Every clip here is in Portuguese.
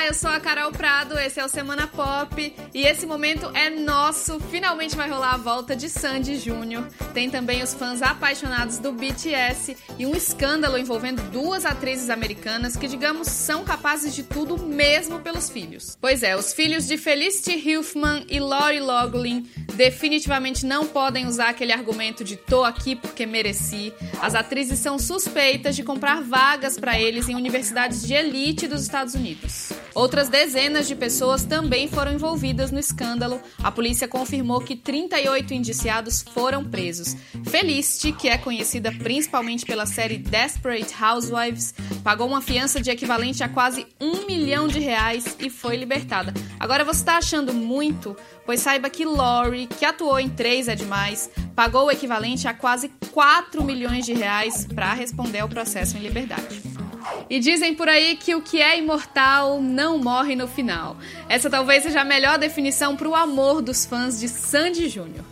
Olá, eu sou a Carol Prado, esse é o Semana Pop e esse momento é nosso. Finalmente vai rolar a volta de Sandy Júnior. Tem também os fãs apaixonados do BTS e um escândalo envolvendo duas atrizes americanas que, digamos, são capazes de tudo mesmo pelos filhos. Pois é, os filhos de Felicity Huffman e Lori Loughlin definitivamente não podem usar aquele argumento de tô aqui porque mereci. As atrizes são suspeitas de comprar vagas para eles em universidades de elite dos Estados Unidos. Outras dezenas de pessoas também foram envolvidas no escândalo. A polícia confirmou que 38 indiciados foram presos. Felicity, que é conhecida principalmente pela série Desperate Housewives, pagou uma fiança de equivalente a quase um milhão de reais e foi libertada. Agora você está achando muito? Pois saiba que Lori, que atuou em Três é Demais, pagou o equivalente a quase 4 milhões de reais para responder ao processo em liberdade. E dizem por aí que o que é imortal não morre no final. Essa talvez seja a melhor definição para o amor dos fãs de Sandy Júnior.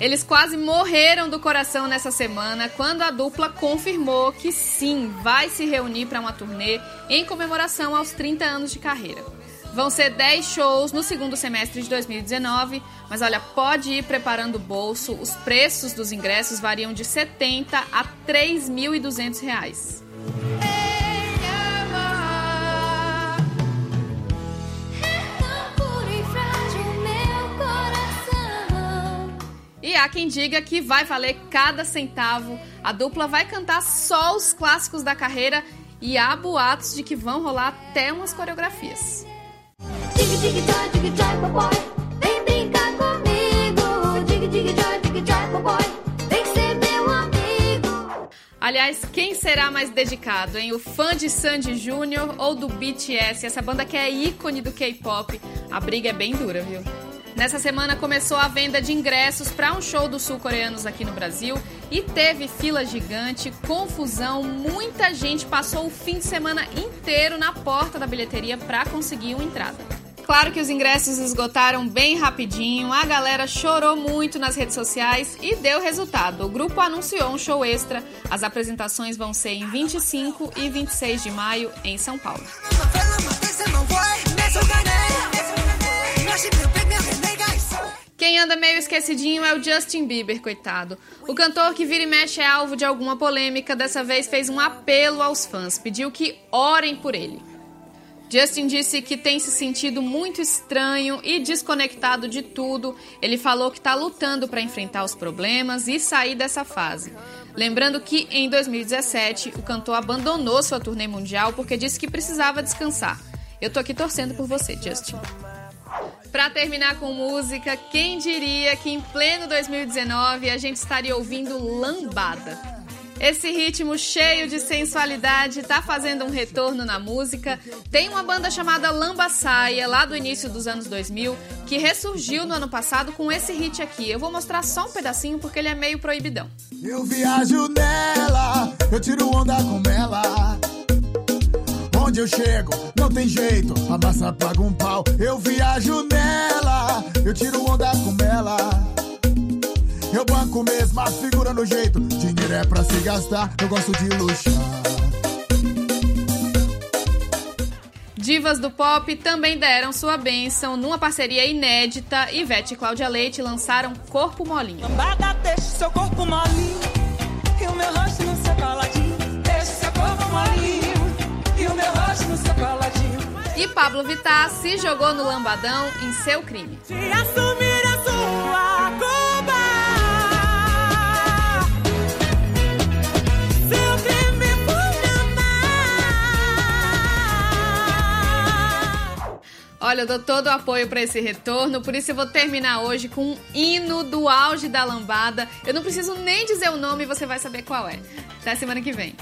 Eles quase morreram do coração nessa semana quando a dupla confirmou que sim, vai se reunir para uma turnê em comemoração aos 30 anos de carreira. Vão ser 10 shows no segundo semestre de 2019, mas olha, pode ir preparando o bolso, os preços dos ingressos variam de 70 a 3.200 reais. E há quem diga que vai valer cada centavo. A dupla vai cantar só os clássicos da carreira e há boatos de que vão rolar até umas coreografias. Aliás, quem será mais dedicado, hein? O fã de Sandy Júnior ou do BTS? Essa banda que é ícone do K-pop. A briga é bem dura, viu? Nessa semana começou a venda de ingressos para um show dos sul-coreanos aqui no Brasil e teve fila gigante, confusão, muita gente passou o fim de semana inteiro na porta da bilheteria para conseguir uma entrada. Claro que os ingressos esgotaram bem rapidinho, a galera chorou muito nas redes sociais e deu resultado. O grupo anunciou um show extra. As apresentações vão ser em 25 e 26 de maio em São Paulo. Quem anda meio esquecidinho é o Justin Bieber, coitado. O cantor que vira e mexe é alvo de alguma polêmica, dessa vez fez um apelo aos fãs, pediu que orem por ele. Justin disse que tem se sentido muito estranho e desconectado de tudo. Ele falou que está lutando para enfrentar os problemas e sair dessa fase. Lembrando que em 2017 o cantor abandonou sua turnê mundial porque disse que precisava descansar. Eu tô aqui torcendo por você, Justin. Para terminar com música, quem diria que em pleno 2019 a gente estaria ouvindo Lambada? Esse ritmo cheio de sensualidade tá fazendo um retorno na música. Tem uma banda chamada Lambaçaia, lá do início dos anos 2000, que ressurgiu no ano passado com esse hit aqui. Eu vou mostrar só um pedacinho porque ele é meio proibidão. Eu viajo nela, eu tiro onda com ela onde eu chego, não tem jeito, a massa paga um pau. Eu viajo nela, eu tiro onda com ela. Eu banco mesmo, a figura no jeito. Dinheiro é pra se gastar, eu gosto de luxar. Divas do pop também deram sua bênção numa parceria inédita. Ivete e Cláudia Leite lançaram Corpo Molinho. Lambada, deixa seu corpo molinho e o meu rosto no seu coladinho. Deixa seu corpo molinho. E Pablo Vittar se jogou no lambadão em seu crime. Olha, eu dou todo o apoio para esse retorno, por isso eu vou terminar hoje com um hino do auge da lambada. Eu não preciso nem dizer o nome, você vai saber qual é. Até semana que vem.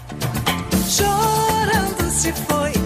Chorando se foi